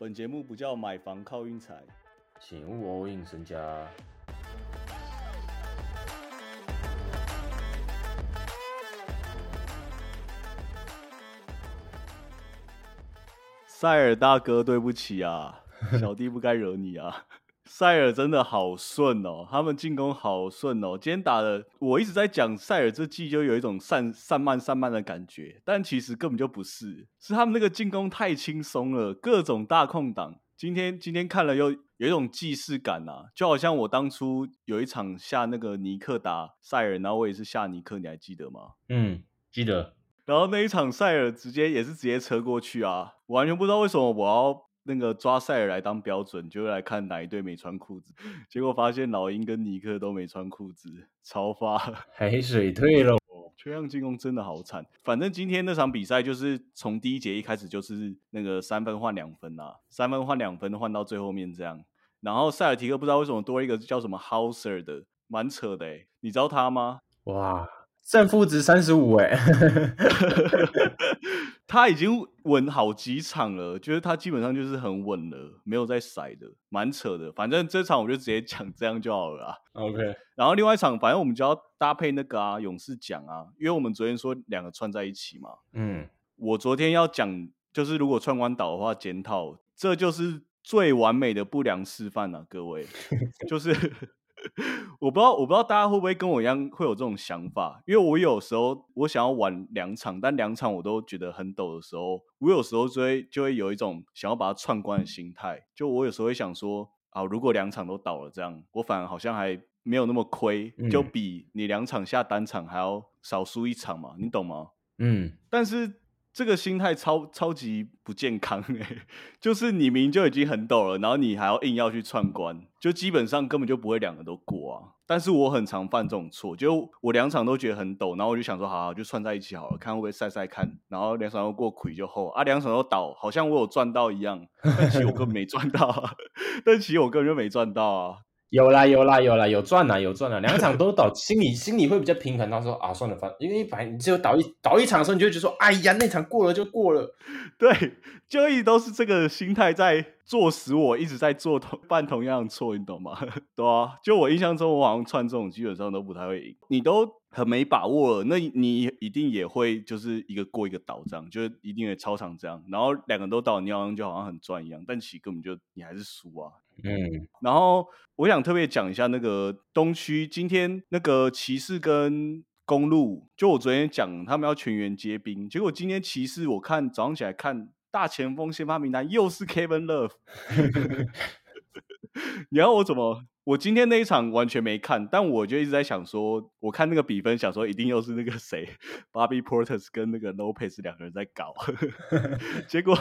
本节目不叫买房靠运财，请勿 all in 身家。塞尔大哥，对不起啊，小弟不该惹你啊。塞尔真的好顺哦，他们进攻好顺哦。今天打的，我一直在讲塞尔这季就有一种散散漫散漫的感觉，但其实根本就不是，是他们那个进攻太轻松了，各种大空档。今天今天看了又有一种既视感啊，就好像我当初有一场下那个尼克打塞尔，然后我也是下尼克，你还记得吗？嗯，记得。然后那一场塞尔直接也是直接车过去啊，完全不知道为什么我要。那个抓塞尔来当标准，就来看哪一队没穿裤子，结果发现老鹰跟尼克都没穿裤子，超发 海水退了。缺氧进攻真的好惨。反正今天那场比赛就是从第一节一开始就是那个三分换两分啊，三分换两分换到最后面这样。然后塞尔提克不知道为什么多一个叫什么 Houser 的，蛮扯的哎，你知道他吗？哇！胜负值三十五哎，他已经稳好几场了，就是他基本上就是很稳了，没有在甩的，蛮扯的。反正这场我就直接讲这样就好了啊。OK，然后另外一场，反正我们就要搭配那个啊，勇士讲啊，因为我们昨天说两个串在一起嘛。嗯，我昨天要讲就是如果串关岛的话，检讨这就是最完美的不良示范啊，各位，就是。我不知道，我不知道大家会不会跟我一样会有这种想法，因为我有时候我想要玩两场，但两场我都觉得很抖的时候，我有时候就会就会有一种想要把它串关的心态。就我有时候会想说，啊，如果两场都倒了，这样我反而好像还没有那么亏，就比你两场下单场还要少输一场嘛，你懂吗？嗯，但是。这个心态超超级不健康哎，就是你明就已经很陡了，然后你还要硬要去串关，就基本上根本就不会两个都过啊。但是我很常犯这种错，就我两场都觉得很陡，然后我就想说，好好就串在一起好了，看会不会晒晒看。然后两场都过亏就后啊，两场都倒，好像我有赚到一样，但其实我根本没赚到，但其实我根本就没赚到啊。有啦有啦有啦有赚啦有赚啦，两场都倒，心里心里会比较平衡。他说啊，算了，反因为反正你只有倒一倒一场的时候，你就觉得说，哎呀，那场过了就过了。对，就一直都是这个心态在做死我，一直在做同犯同样的错，你懂吗？对啊，就我印象中，我好像串这种基本上都不太会赢。你都很没把握，那你一定也会就是一个过一个倒这样，就是一定会超长这样，然后两个都倒，你好像就好像很赚一样，但其实根本就你还是输啊。嗯，然后我想特别讲一下那个东区，今天那个骑士跟公路，就我昨天讲他们要全员接兵，结果今天骑士我看早上起来看大前锋先发名单又是 Kevin Love，你要我怎么？我今天那一场完全没看，但我就一直在想说，我看那个比分，想说一定又是那个谁，Bobby Porter 跟那个 Lopez 两个人在搞。结果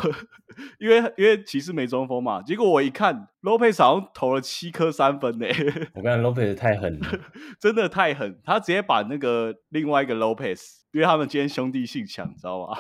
因为因为骑士没中锋嘛，结果我一看，Lopez 好像投了七颗三分呢。我看 Lopez 太狠了，真的太狠，他直接把那个另外一个 Lopez，因为他们今天兄弟性强，知道吗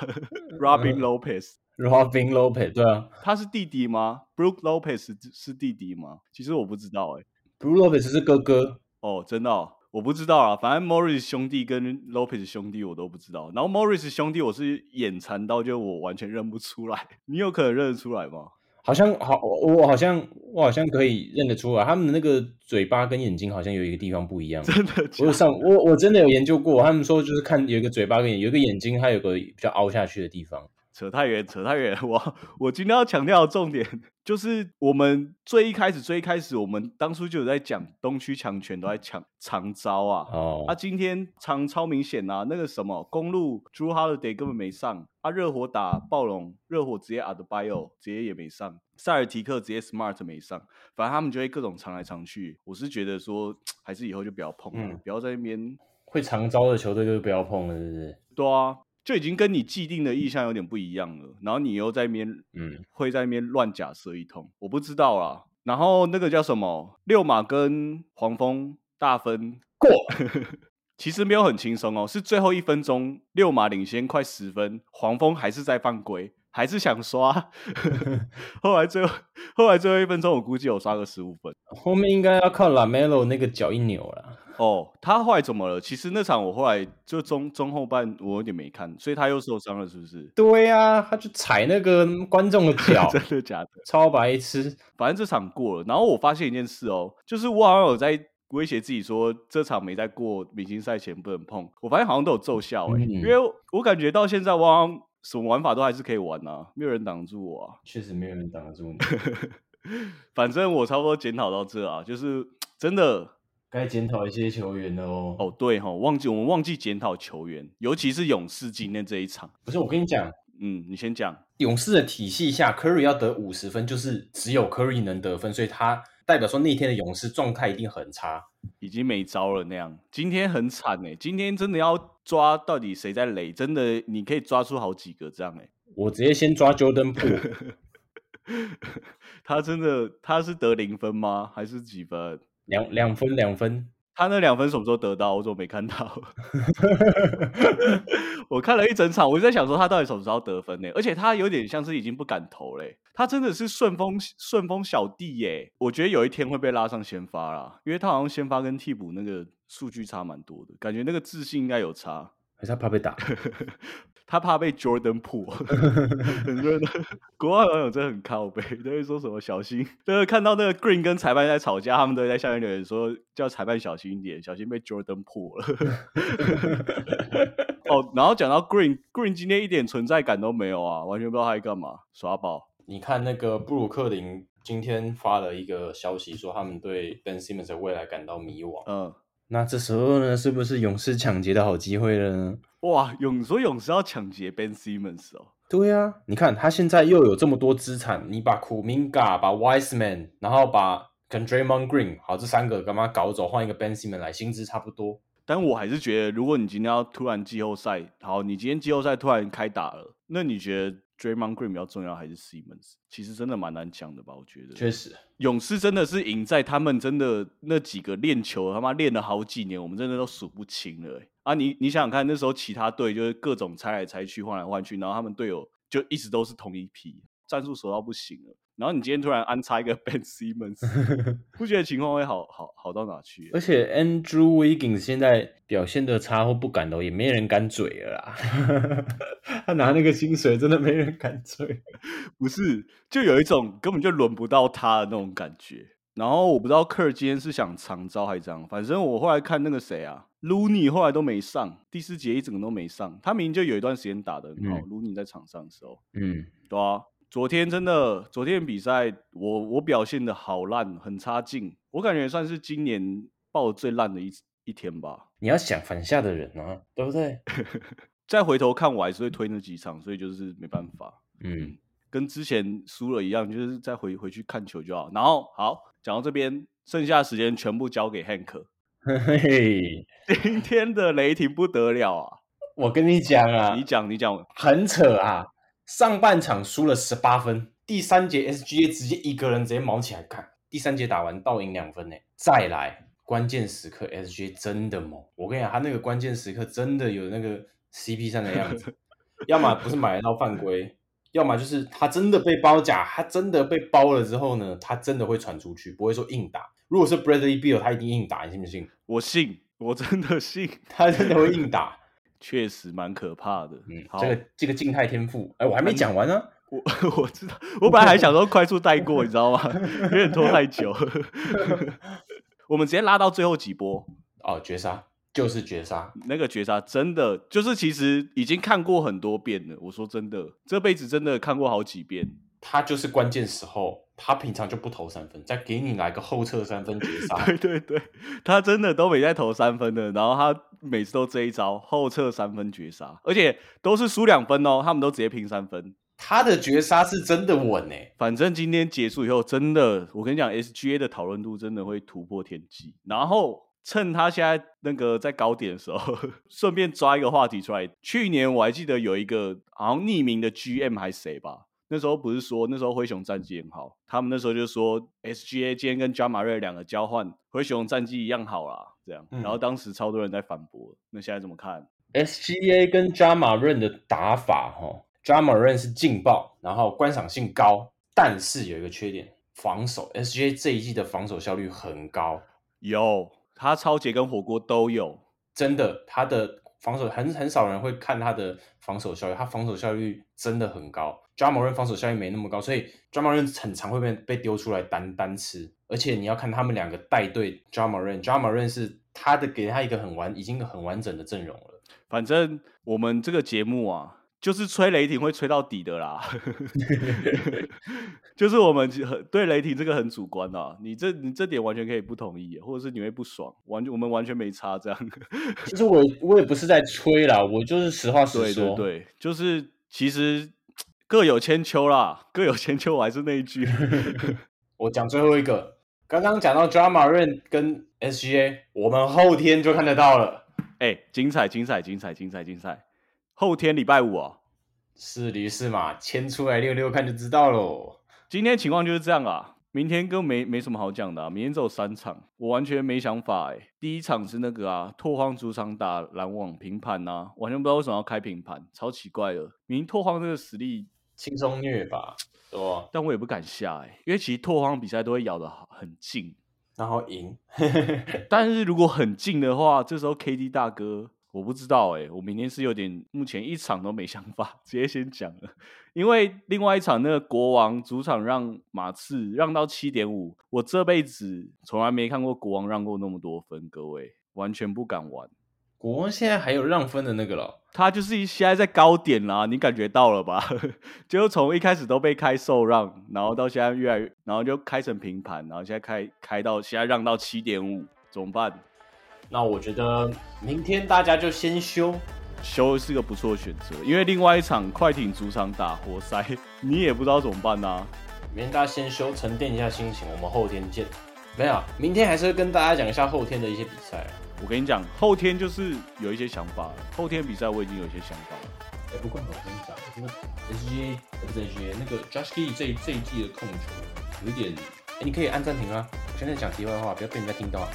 ？Robin Lopez，Robin Lopez，对啊，他是弟弟吗？Brook Lopez 是弟弟吗？其实我不知道哎。Blue Lopez 是哥哥哦，真的，我不知道啊。反正 Morris 兄弟跟 Lopez 兄弟我都不知道。然后 Morris 兄弟我是眼馋到，就我完全认不出来。你有可能认得出来吗？好像好，我好像我好像可以认得出来。他们的那个嘴巴跟眼睛好像有一个地方不一样。真的，我有上我我真的有研究过。他们说就是看有一个嘴巴跟有一个眼睛，它有个比较凹下去的地方。扯太远，扯太远。我我今天要强调的重点就是，我们最一开始，最一开始，我们当初就有在讲东区强权都在抢长招啊。哦。啊，今天长超明显啊，那个什么公路 Drew Holiday 根本没上。啊，热火打暴龙，热火直接 a d b i o 直接也没上。塞尔提克直接 Smart 没上。反正他们就会各种藏来藏去。我是觉得说，还是以后就不要碰了，不要在那边会长招的球队就是不要碰了，是不是？对啊。就已经跟你既定的意向有点不一样了，然后你又在那边，嗯，会在那边乱假设一通，我不知道啦。然后那个叫什么六马跟黄蜂大分过，其实没有很轻松哦，是最后一分钟六马领先快十分，黄蜂还是在犯规。还是想刷。后来最后后来最后一分钟，我估计有刷个十五分。后面应该要靠 Lamelo 那个脚一扭了。哦，他后来怎么了？其实那场我后来就中中后半我有点没看，所以他又受伤了，是不是？对呀，他就踩那个观众的脚，真的假的？超白痴。反正这场过了，然后我发现一件事哦，就是我好像有在。威胁自己说这场没在过明星赛前不能碰，我发现好像都有奏效哎，因为我感觉到现在我好像什么玩法都还是可以玩啊，没有人挡住我啊，确实没有人挡得住你。反正我差不多检讨到这啊，就是 真的该检讨一些球员了哦。哦对哈，忘记我们忘记检讨球员，尤其是勇士今天这一场。不是我跟你讲，嗯，你先讲。勇士的体系下，Curry 要得五十分，就是只有 Curry 能得分，所以他。代表说那天的勇士状态一定很差，已经没招了那样。今天很惨哎，今天真的要抓到底谁在垒，真的你可以抓出好几个这样哎。我直接先抓 Jordan Po，他真的他是得零分吗？还是几分？两两分两分。他那两分什么时候得到？我怎么没看到？我看了一整场，我就在想说他到底什么时候得分呢？而且他有点像是已经不敢投嘞，他真的是顺风顺风小弟耶！我觉得有一天会被拉上先发啦，因为他好像先发跟替补那个数据差蛮多的，感觉那个自信应该有差。还是他怕被打？他怕被 Jordan 破。很多人 国外网友真的很靠背，都会说什么小心。就是看到那个 Green 跟裁判在吵架，他们都在下面留言说叫裁判小心一点，小心被 Jordan 破了。哦，然后讲到 Green，Green 今天一点存在感都没有啊，完全不知道他在干嘛，耍宝。你看那个布鲁克林今天发了一个消息，说他们对 Ben Simmons 的未来感到迷惘。嗯。那这时候呢，是不是勇士抢劫的好机会了呢？哇，勇说勇士要抢劫 Ben Simmons 哦。对啊，你看他现在又有这么多资产，你把 Kuminga、把 Wiseman，然后把 c o n d r a m o n Green，好，这三个干嘛搞走，换一个 Ben Simmons 来，薪资差不多。但我还是觉得，如果你今天要突然季后赛，好，你今天季后赛突然开打了，那你觉得？Draymond Green 比较重要还是 Simmons？其实真的蛮难讲的吧？我觉得确实，勇士真的是赢在他们真的那几个练球，他妈练了好几年，我们真的都数不清了。啊，你你想想看，那时候其他队就是各种拆来拆去、换来换去，然后他们队友就一直都是同一批，战术熟到不行了。然后你今天突然安插一个 Ben Simmons，不觉得情况会好好好到哪去？而且 Andrew Wiggins 现在表现的差或不敢投，也没人敢嘴了啦。他拿那个薪水，真的没人敢嘴。不是，就有一种根本就轮不到他的那种感觉。然后我不知道科尔今天是想长招还是怎样，反正我后来看那个谁啊，Looney 后来都没上，第四节一整个都没上。他明明就有一段时间打的很好，Looney 在场上的时候，嗯，对啊。昨天真的，昨天比赛我我表现的好烂，很差劲，我感觉算是今年爆最烂的一一天吧。你要想反下的人啊，对不对？再回头看，我还是会推那几场，所以就是没办法。嗯，跟之前输了一样，就是再回回去看球就好。然后好讲到这边，剩下时间全部交给 Hank。嘿嘿，今天的雷霆不得了啊！我跟你讲啊，你讲你讲，很扯啊。上半场输了十八分，第三节 SGA 直接一个人直接毛起来看，第三节打完倒赢两分呢。再来关键时刻，SGA 真的猛，我跟你讲，他那个关键时刻真的有那个 CP 三的样子，要么不是买得到犯规，要么就是他真的被包夹，他真的被包了之后呢，他真的会传出去，不会说硬打。如果是 Bradley Beal，他一定硬打，你信不信？我信，我真的信，他真的会硬打。确实蛮可怕的。嗯，这个这个静态天赋，哎，我还没讲完呢。我 我知道，我本来还想说快速带过，你知道吗？有点拖太久。我们直接拉到最后几波 哦，绝杀就是绝杀。那个绝杀真的就是，其实已经看过很多遍了。我说真的，这辈子真的看过好几遍。他就是关键时候，他平常就不投三分，再给你来个后撤三分绝杀。对对对，他真的都没在投三分的，然后他每次都这一招后撤三分绝杀，而且都是输两分哦，他们都直接平三分。他的绝杀是真的稳诶，反正今天结束以后，真的我跟你讲，SGA 的讨论度真的会突破天际。然后趁他现在那个在高点的时候，顺便抓一个话题出来。去年我还记得有一个好像匿名的 GM 还是谁吧。那时候不是说那时候灰熊战绩很好，他们那时候就说 SGA 今天跟加马瑞两个交换，灰熊战绩一样好啦，这样。然后当时超多人在反驳，那现在怎么看？SGA 跟加马瑞的打法哈，Dramarin 是劲爆，然后观赏性高，但是有一个缺点，防守 SGA 这一季的防守效率很高。有，他超杰跟火锅都有，真的，他的防守很很少人会看他的防守效率，他防守效率真的很高。Dramarin 防守效率没那么高，所以 Dramarin 很常会被被丢出来单单吃，而且你要看他们两个带队，Dramarin，Dramarin 是他的给他一个很完已经很完整的阵容了。反正我们这个节目啊。就是吹雷霆会吹到底的啦，就是我们很对雷霆这个很主观啊，你这你这点完全可以不同意，或者是你会不爽，完全我们完全没差这样。其 实我我也不是在吹啦，我就是实话实说。对对对，就是其实各有千秋啦，各有千秋，我还是那一句。我讲最后一个，刚刚讲到 Drama Rain 跟 SGA，我们后天就看得到了。哎，精彩精彩精彩精彩精彩！后天礼拜五哦，是驴是马，牵出来溜溜看就知道喽。今天情况就是这样啊，明天更没没什么好讲的，明天只有三场，我完全没想法哎。第一场是那个啊，拓荒主场打篮网平盘呐，完全不知道为什么要开平盘，超奇怪的。明拓荒这个实力轻松虐吧，对吧？但我也不敢下哎，因为其实拓荒比赛都会咬的很近，然后赢。但是如果很近的话，这时候 KD 大哥。我不知道哎，我明天是有点，目前一场都没想法，直接先讲了。因为另外一场那个国王主场让马刺让到七点五，我这辈子从来没看过国王让过那么多分，各位完全不敢玩。国王现在还有让分的那个了，他就是现在在高点啦，你感觉到了吧？就从一开始都被开受让，然后到现在越来越，然后就开成平盘，然后现在开开到现在让到七点五，怎么办？那我觉得明天大家就先休，休是个不错的选择，因为另外一场快艇主场打活塞，你也不知道怎么办呐。明天大家先休，沉淀一下心情，我们后天见。没有，明天还是会跟大家讲一下后天的一些比赛。我跟你讲，后天就是有一些想法了，后天比赛我已经有一些想法了。哎，不过我跟你讲，这个 SGA 不是 SGA，那个 Josh Key 这这一季的控球有点，哎，你可以按暂停啊。我现在讲题外话，不要被人家听到啊。